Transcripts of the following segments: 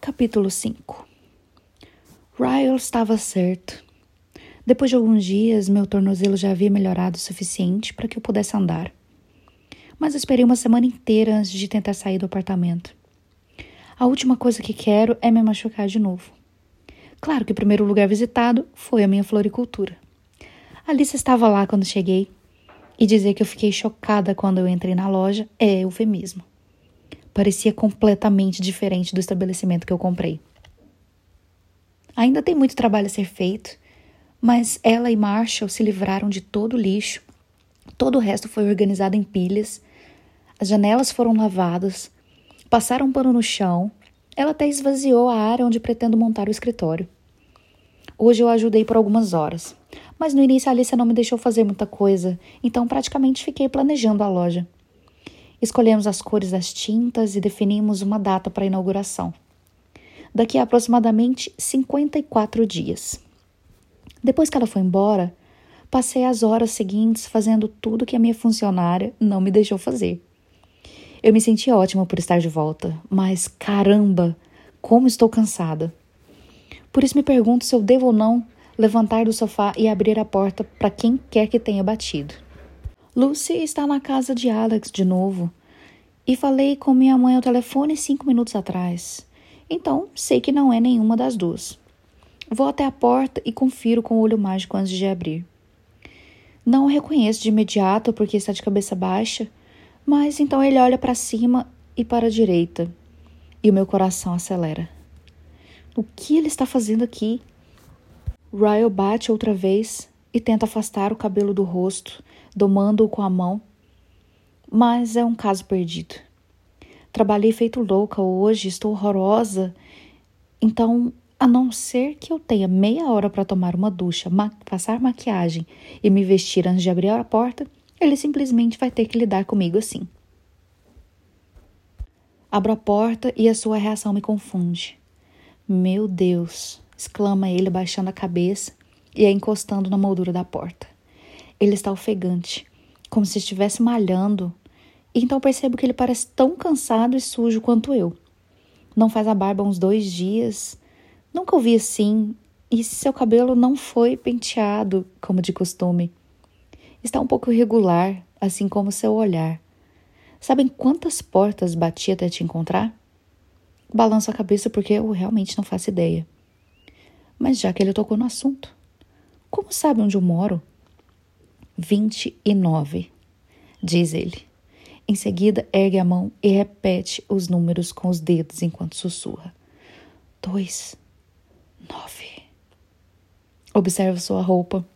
Capítulo 5 Ryle estava certo. Depois de alguns dias, meu tornozelo já havia melhorado o suficiente para que eu pudesse andar. Mas eu esperei uma semana inteira antes de tentar sair do apartamento. A última coisa que quero é me machucar de novo. Claro que o primeiro lugar visitado foi a minha floricultura. Alice estava lá quando cheguei, e dizer que eu fiquei chocada quando eu entrei na loja é eufemismo. Parecia completamente diferente do estabelecimento que eu comprei. Ainda tem muito trabalho a ser feito, mas ela e Marshall se livraram de todo o lixo. Todo o resto foi organizado em pilhas. As janelas foram lavadas, passaram um pano no chão. Ela até esvaziou a área onde pretendo montar o escritório. Hoje eu ajudei por algumas horas, mas no início a Alicia não me deixou fazer muita coisa, então praticamente fiquei planejando a loja. Escolhemos as cores das tintas e definimos uma data para a inauguração daqui a aproximadamente 54 dias. Depois que ela foi embora, passei as horas seguintes fazendo tudo que a minha funcionária não me deixou fazer. Eu me senti ótima por estar de volta, mas caramba, como estou cansada. Por isso me pergunto se eu devo ou não levantar do sofá e abrir a porta para quem quer que tenha batido. Lucy está na casa de Alex de novo e falei com minha mãe ao telefone cinco minutos atrás. Então, sei que não é nenhuma das duas. Vou até a porta e confiro com o olho mágico antes de abrir. Não o reconheço de imediato porque está de cabeça baixa, mas então ele olha para cima e para a direita, e o meu coração acelera. O que ele está fazendo aqui? Ryle bate outra vez e tenta afastar o cabelo do rosto, domando-o com a mão, mas é um caso perdido. Trabalhei feito louca hoje, estou horrorosa. Então, a não ser que eu tenha meia hora para tomar uma ducha, ma passar maquiagem e me vestir antes de abrir a porta, ele simplesmente vai ter que lidar comigo assim. Abro a porta e a sua reação me confunde. Meu Deus! exclama ele, baixando a cabeça e a encostando na moldura da porta. Ele está ofegante, como se estivesse malhando então percebo que ele parece tão cansado e sujo quanto eu. Não faz a barba uns dois dias. Nunca o vi assim. E seu cabelo não foi penteado, como de costume. Está um pouco irregular, assim como seu olhar. Sabem quantas portas bati até te encontrar? Balanço a cabeça porque eu realmente não faço ideia. Mas já que ele tocou no assunto, como sabe onde eu moro? Vinte e nove, diz ele. Em seguida, ergue a mão e repete os números com os dedos enquanto sussurra. Dois, nove. Observa sua roupa.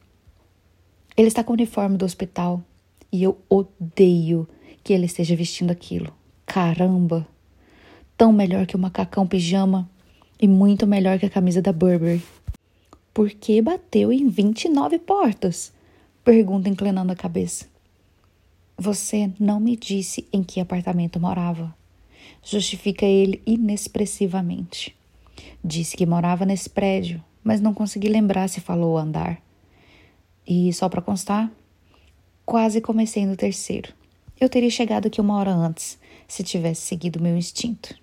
Ele está com o uniforme do hospital e eu odeio que ele esteja vestindo aquilo. Caramba! Tão melhor que o macacão pijama e muito melhor que a camisa da Burberry. Por que bateu em 29 portas? Pergunta inclinando a cabeça. Você não me disse em que apartamento morava. Justifica ele inexpressivamente. Disse que morava nesse prédio, mas não consegui lembrar se falou andar. E só para constar, quase comecei no terceiro. Eu teria chegado aqui uma hora antes, se tivesse seguido meu instinto.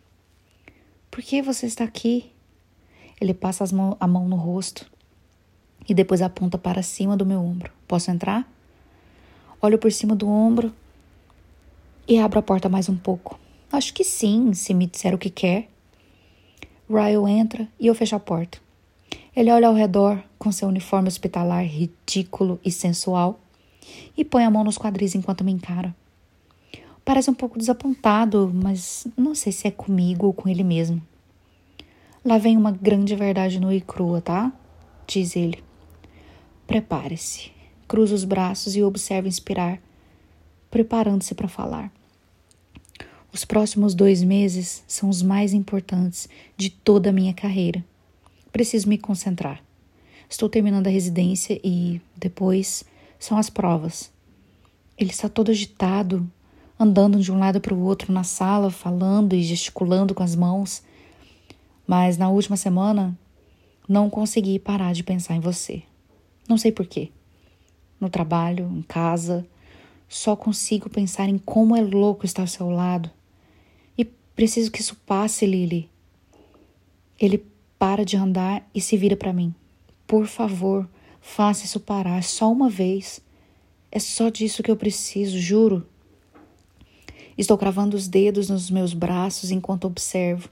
Por que você está aqui? Ele passa mão, a mão no rosto e depois aponta para cima do meu ombro. Posso entrar? Olho por cima do ombro e abro a porta mais um pouco. Acho que sim, se me disser o que quer. Ryle entra e eu fecho a porta. Ele olha ao redor com seu uniforme hospitalar ridículo e sensual e põe a mão nos quadris enquanto me encara. Parece um pouco desapontado, mas não sei se é comigo ou com ele mesmo. Lá vem uma grande verdade nua e crua, tá? Diz ele. Prepare-se. Cruza os braços e observa inspirar, preparando-se para falar. Os próximos dois meses são os mais importantes de toda a minha carreira. Preciso me concentrar. Estou terminando a residência e, depois, são as provas. Ele está todo agitado, andando de um lado para o outro na sala, falando e gesticulando com as mãos. Mas na última semana, não consegui parar de pensar em você. Não sei porquê no trabalho, em casa. Só consigo pensar em como é louco estar ao seu lado. E preciso que isso passe, Lily. Ele para de andar e se vira para mim. Por favor, faça isso parar só uma vez. É só disso que eu preciso, juro. Estou cravando os dedos nos meus braços enquanto observo.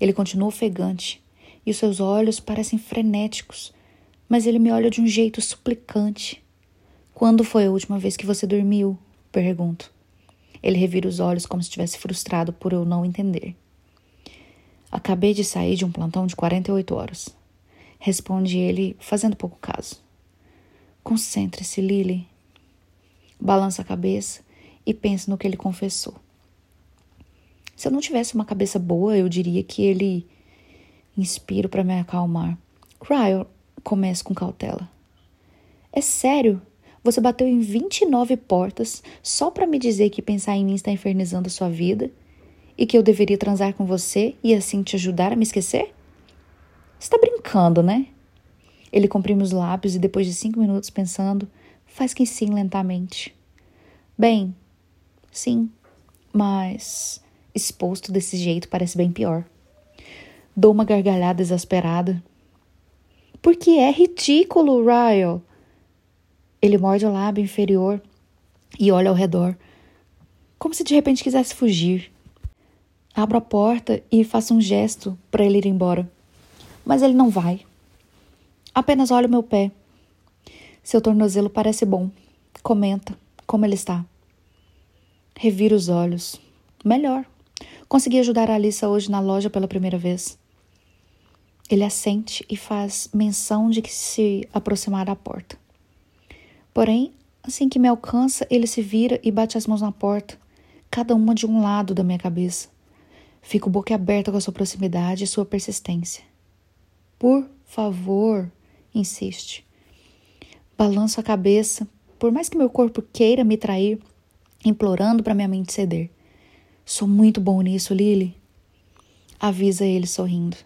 Ele continua ofegante e os seus olhos parecem frenéticos, mas ele me olha de um jeito suplicante. Quando foi a última vez que você dormiu? Pergunto. Ele revira os olhos como se estivesse frustrado por eu não entender. Acabei de sair de um plantão de 48 horas. Responde ele, fazendo pouco caso. Concentre-se, Lily. Balança a cabeça e pensa no que ele confessou. Se eu não tivesse uma cabeça boa, eu diria que ele inspiro para me acalmar. Ryle, começa com cautela. É sério? Você bateu em 29 portas só para me dizer que pensar em mim está infernizando a sua vida e que eu deveria transar com você e assim te ajudar a me esquecer? Está brincando, né? Ele comprime os lábios e depois de cinco minutos pensando, faz que sim lentamente. Bem, sim, mas exposto desse jeito parece bem pior. Dou uma gargalhada exasperada. Porque é ridículo, Ryle. Ele morde o lábio inferior e olha ao redor, como se de repente quisesse fugir. Abro a porta e faço um gesto para ele ir embora. Mas ele não vai. Apenas olha o meu pé. Seu tornozelo parece bom. Comenta como ele está. Revira os olhos. Melhor. Consegui ajudar a Alissa hoje na loja pela primeira vez. Ele assente e faz menção de que se aproximar da porta. Porém, assim que me alcança, ele se vira e bate as mãos na porta, cada uma de um lado da minha cabeça. Fico boquiaberta com a sua proximidade e sua persistência. Por favor, insiste. Balanço a cabeça, por mais que meu corpo queira me trair, implorando para minha mente ceder. Sou muito bom nisso, Lily. Avisa ele sorrindo.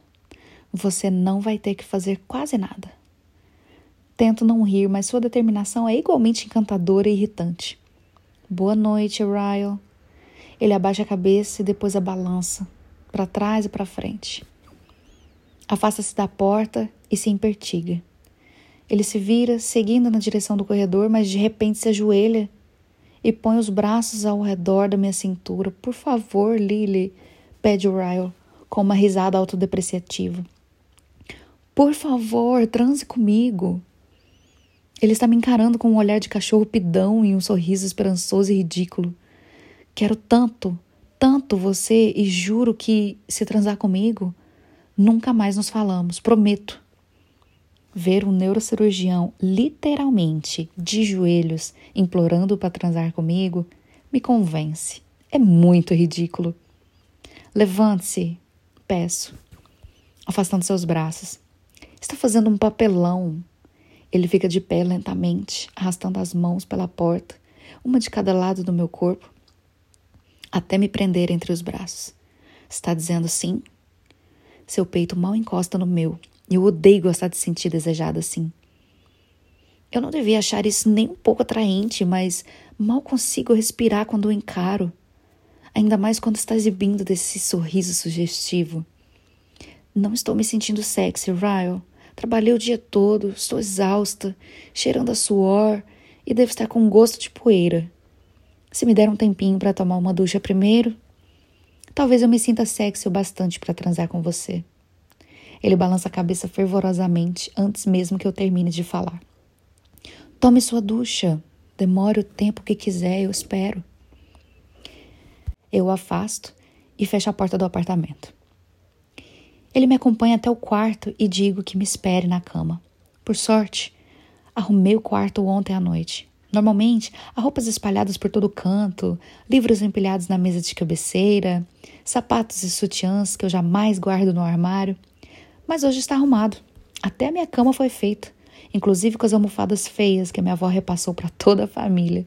Você não vai ter que fazer quase nada. Tento não rir, mas sua determinação é igualmente encantadora e irritante. Boa noite, Ryle. Ele abaixa a cabeça e depois a balança, para trás e para frente. Afasta-se da porta e se impertiga. Ele se vira, seguindo na direção do corredor, mas de repente se ajoelha e põe os braços ao redor da minha cintura. Por favor, Lily, pede o Ryle, com uma risada autodepreciativa. Por favor, transe comigo. Ele está me encarando com um olhar de cachorro pidão e um sorriso esperançoso e ridículo. Quero tanto, tanto você e juro que, se transar comigo, nunca mais nos falamos, prometo. Ver um neurocirurgião literalmente de joelhos implorando para transar comigo me convence. É muito ridículo. Levante-se, peço, afastando seus braços. Está fazendo um papelão. Ele fica de pé lentamente, arrastando as mãos pela porta, uma de cada lado do meu corpo, até me prender entre os braços. Está dizendo sim? Seu peito mal encosta no meu. e Eu odeio gostar de sentir desejado assim. Eu não devia achar isso nem um pouco atraente, mas mal consigo respirar quando o encaro. Ainda mais quando está exibindo desse sorriso sugestivo. Não estou me sentindo sexy, Ryle. Trabalhei o dia todo, estou exausta, cheirando a suor e devo estar com gosto de poeira. Se me der um tempinho para tomar uma ducha primeiro, talvez eu me sinta sexy o bastante para transar com você. Ele balança a cabeça fervorosamente antes mesmo que eu termine de falar. Tome sua ducha. Demore o tempo que quiser, eu espero. Eu afasto e fecho a porta do apartamento. Ele me acompanha até o quarto e digo que me espere na cama. Por sorte, arrumei o quarto ontem à noite. Normalmente, há roupas espalhadas por todo canto, livros empilhados na mesa de cabeceira, sapatos e sutiãs que eu jamais guardo no armário. Mas hoje está arrumado. Até a minha cama foi feita, inclusive com as almofadas feias que a minha avó repassou para toda a família.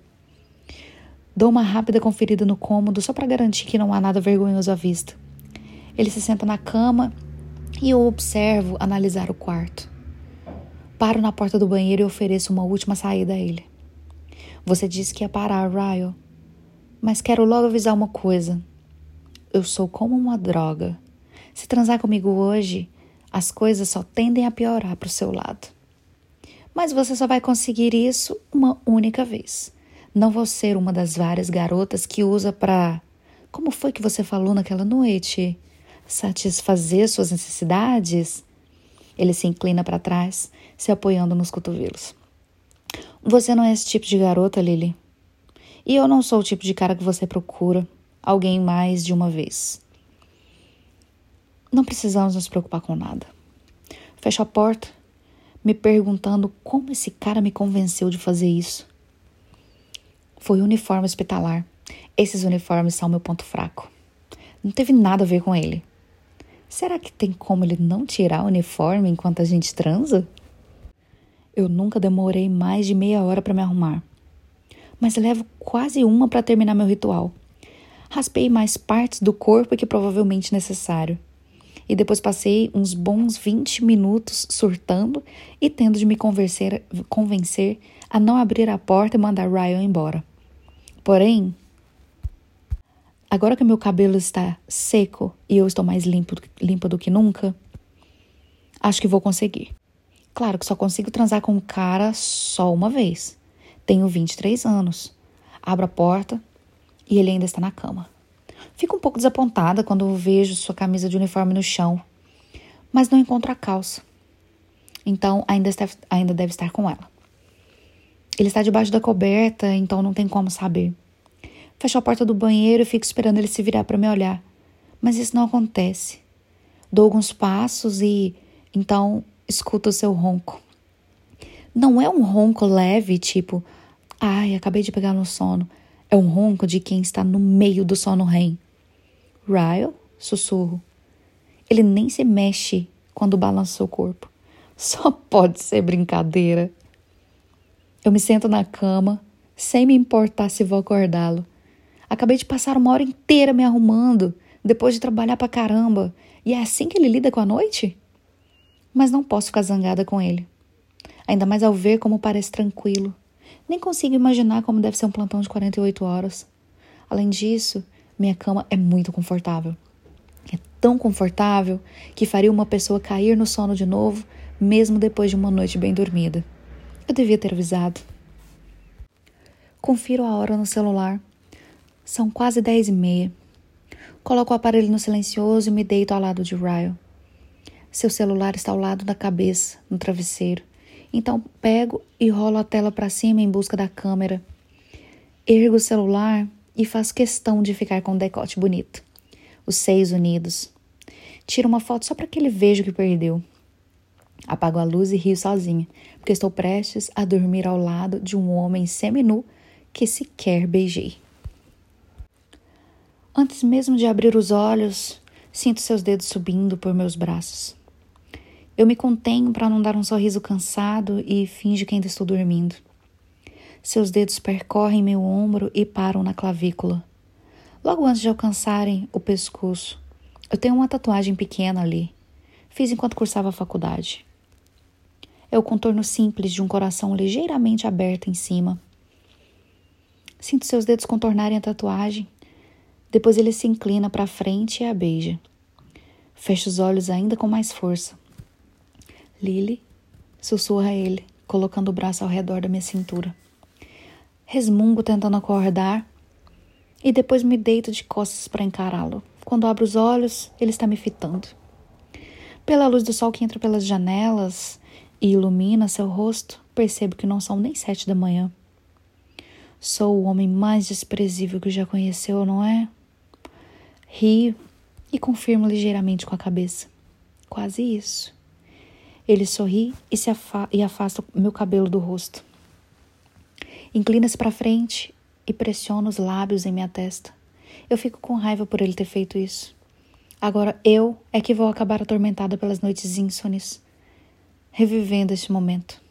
Dou uma rápida conferida no cômodo só para garantir que não há nada vergonhoso à vista. Ele se senta na cama e eu observo analisar o quarto. Paro na porta do banheiro e ofereço uma última saída a ele. Você disse que ia parar, Ryle. Mas quero logo avisar uma coisa. Eu sou como uma droga. Se transar comigo hoje, as coisas só tendem a piorar para o seu lado. Mas você só vai conseguir isso uma única vez. Não vou ser uma das várias garotas que usa para. Como foi que você falou naquela noite? Satisfazer suas necessidades? Ele se inclina para trás, se apoiando nos cotovelos. Você não é esse tipo de garota, Lily. E eu não sou o tipo de cara que você procura alguém mais de uma vez. Não precisamos nos preocupar com nada. Fecho a porta, me perguntando como esse cara me convenceu de fazer isso. Foi uniforme hospitalar. Esses uniformes são meu ponto fraco. Não teve nada a ver com ele. Será que tem como ele não tirar o uniforme enquanto a gente transa? Eu nunca demorei mais de meia hora para me arrumar, mas levo quase uma para terminar meu ritual. Raspei mais partes do corpo que provavelmente necessário. E depois passei uns bons 20 minutos surtando e tendo de me convencer, a não abrir a porta e mandar Ryan embora. Porém, agora que meu cabelo está seco e eu estou mais limpo, limpa do que nunca, acho que vou conseguir. Claro que só consigo transar com um cara só uma vez. Tenho 23 anos. Abro a porta e ele ainda está na cama. Fico um pouco desapontada quando vejo sua camisa de uniforme no chão, mas não encontro a calça. Então ainda, está, ainda deve estar com ela. Ele está debaixo da coberta, então não tem como saber. Fecho a porta do banheiro e fico esperando ele se virar para me olhar. Mas isso não acontece. Dou alguns passos e então escuta o seu ronco. Não é um ronco leve, tipo, ai, acabei de pegar no sono. É um ronco de quem está no meio do sono REM. Ryle, sussurro. Ele nem se mexe quando balança seu corpo. Só pode ser brincadeira. Eu me sento na cama, sem me importar se vou acordá-lo. Acabei de passar uma hora inteira me arrumando, depois de trabalhar pra caramba. E é assim que ele lida com a noite? Mas não posso ficar zangada com ele. Ainda mais ao ver como parece tranquilo. Nem consigo imaginar como deve ser um plantão de 48 horas. Além disso, minha cama é muito confortável. É tão confortável que faria uma pessoa cair no sono de novo, mesmo depois de uma noite bem dormida. Eu devia ter avisado. Confiro a hora no celular. São quase dez e meia. Coloco o aparelho no silencioso e me deito ao lado de Ryle. Seu celular está ao lado da cabeça, no travesseiro. Então pego e rolo a tela para cima em busca da câmera. Ergo o celular e faço questão de ficar com o decote bonito. Os seios unidos. Tiro uma foto só para que ele veja o que perdeu. Apago a luz e rio sozinha, porque estou prestes a dormir ao lado de um homem seminu que sequer beijei. Antes mesmo de abrir os olhos, sinto seus dedos subindo por meus braços. Eu me contenho para não dar um sorriso cansado e finge que ainda estou dormindo. Seus dedos percorrem meu ombro e param na clavícula. Logo antes de alcançarem o pescoço, eu tenho uma tatuagem pequena ali. Fiz enquanto cursava a faculdade. É o contorno simples de um coração ligeiramente aberto em cima. Sinto seus dedos contornarem a tatuagem. Depois ele se inclina para frente e a beija. Fecho os olhos ainda com mais força. Lily, sussurra ele, colocando o braço ao redor da minha cintura. Resmungo tentando acordar e depois me deito de costas para encará-lo. Quando abro os olhos, ele está me fitando. Pela luz do sol que entra pelas janelas e ilumina seu rosto, percebo que não são nem sete da manhã. Sou o homem mais desprezível que já conheceu, não é? Rio e confirmo ligeiramente com a cabeça. Quase isso. Ele sorri e, se afa e afasta meu cabelo do rosto. Inclina-se para frente e pressiona os lábios em minha testa. Eu fico com raiva por ele ter feito isso. Agora eu é que vou acabar atormentada pelas noites ínsones, revivendo este momento.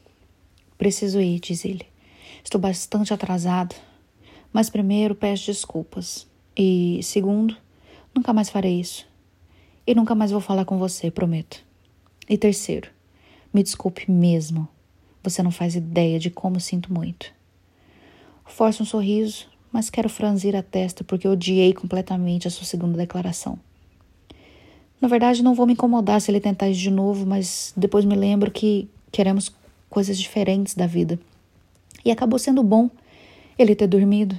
Preciso ir, diz ele. Estou bastante atrasado, mas primeiro peço desculpas. E segundo, nunca mais farei isso. E nunca mais vou falar com você, prometo. E terceiro, me desculpe mesmo. Você não faz ideia de como sinto muito. Forço um sorriso, mas quero franzir a testa porque odiei completamente a sua segunda declaração. Na verdade, não vou me incomodar se ele tentar isso de novo, mas depois me lembro que queremos coisas diferentes da vida. E acabou sendo bom ele ter dormido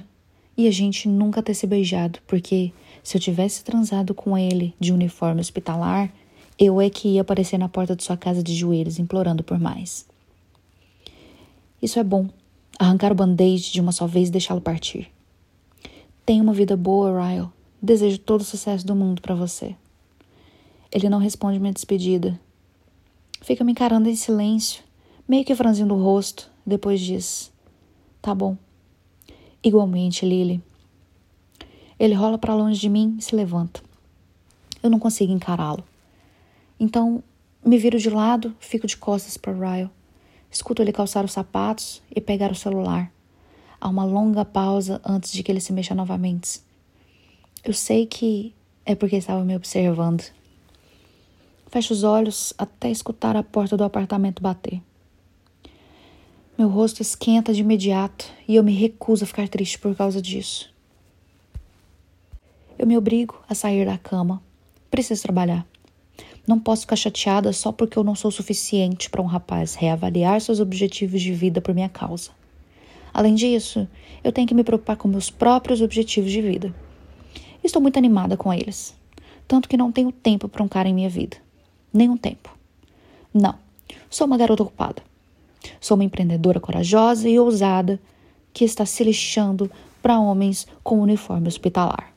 e a gente nunca ter se beijado, porque se eu tivesse transado com ele de uniforme hospitalar, eu é que ia aparecer na porta de sua casa de joelhos implorando por mais. Isso é bom. Arrancar o band-aid de uma só vez e deixá-lo partir. Tenha uma vida boa, Ryle. Desejo todo o sucesso do mundo para você. Ele não responde minha despedida. Fica me encarando em silêncio, meio que franzindo o rosto, depois diz: Tá bom. Igualmente, Lily. Ele rola para longe de mim e se levanta. Eu não consigo encará-lo. Então, me viro de lado, fico de costas para Ryle. Escuto ele calçar os sapatos e pegar o celular. Há uma longa pausa antes de que ele se mexa novamente. Eu sei que é porque estava me observando. Fecho os olhos até escutar a porta do apartamento bater. Meu rosto esquenta de imediato e eu me recuso a ficar triste por causa disso. Eu me obrigo a sair da cama. Preciso trabalhar. Não posso ficar chateada só porque eu não sou suficiente para um rapaz reavaliar seus objetivos de vida por minha causa. Além disso, eu tenho que me preocupar com meus próprios objetivos de vida. Estou muito animada com eles, tanto que não tenho tempo para um cara em minha vida nenhum tempo. Não, sou uma garota ocupada. Sou uma empreendedora corajosa e ousada que está se lixando para homens com uniforme hospitalar.